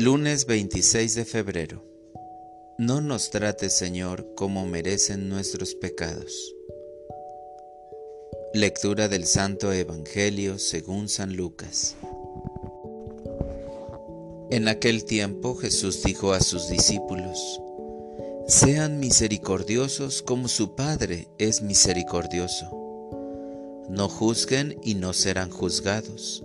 Lunes 26 de febrero. No nos trate, Señor, como merecen nuestros pecados. Lectura del Santo Evangelio según San Lucas. En aquel tiempo Jesús dijo a sus discípulos, Sean misericordiosos como su Padre es misericordioso. No juzguen y no serán juzgados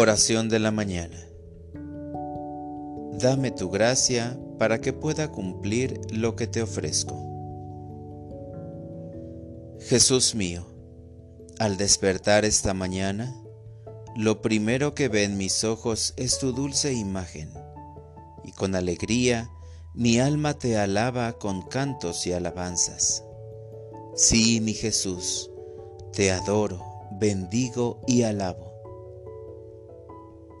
Oración de la mañana. Dame tu gracia para que pueda cumplir lo que te ofrezco. Jesús mío, al despertar esta mañana, lo primero que ve en mis ojos es tu dulce imagen, y con alegría mi alma te alaba con cantos y alabanzas. Sí, mi Jesús, te adoro, bendigo y alabo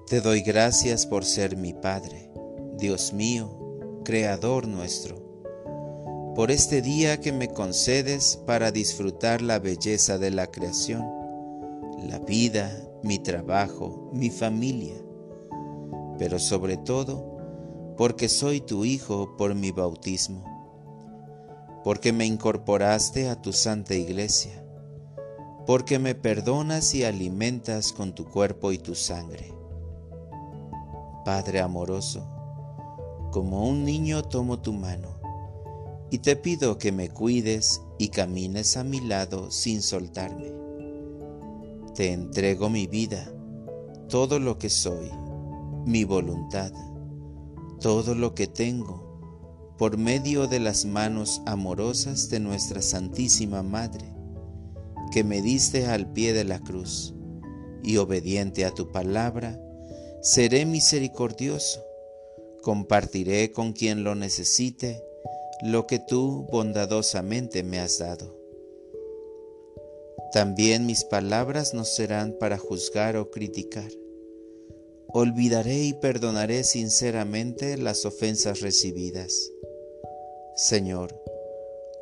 te doy gracias por ser mi Padre, Dios mío, Creador nuestro, por este día que me concedes para disfrutar la belleza de la creación, la vida, mi trabajo, mi familia, pero sobre todo porque soy tu Hijo por mi bautismo, porque me incorporaste a tu santa iglesia, porque me perdonas y alimentas con tu cuerpo y tu sangre Padre amoroso, como un niño tomo tu mano y te pido que me cuides y camines a mi lado sin soltarme. Te entrego mi vida, todo lo que soy, mi voluntad, todo lo que tengo, por medio de las manos amorosas de nuestra Santísima Madre, que me diste al pie de la cruz, y obediente a tu palabra, Seré misericordioso, compartiré con quien lo necesite lo que tú bondadosamente me has dado. También mis palabras no serán para juzgar o criticar. Olvidaré y perdonaré sinceramente las ofensas recibidas. Señor,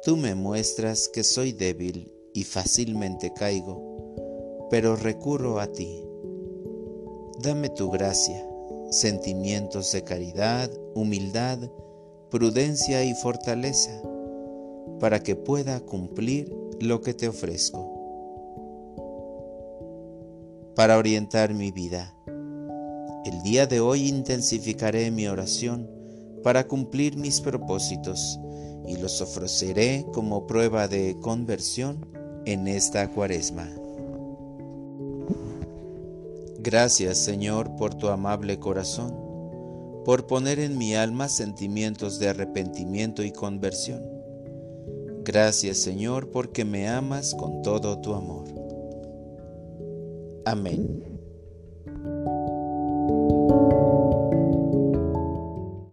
tú me muestras que soy débil y fácilmente caigo, pero recurro a ti Dame tu gracia, sentimientos de caridad, humildad, prudencia y fortaleza, para que pueda cumplir lo que te ofrezco. Para orientar mi vida, el día de hoy intensificaré mi oración para cumplir mis propósitos y los ofreceré como prueba de conversión en esta cuaresma. Gracias Señor por tu amable corazón, por poner en mi alma sentimientos de arrepentimiento y conversión. Gracias Señor porque me amas con todo tu amor. Amén.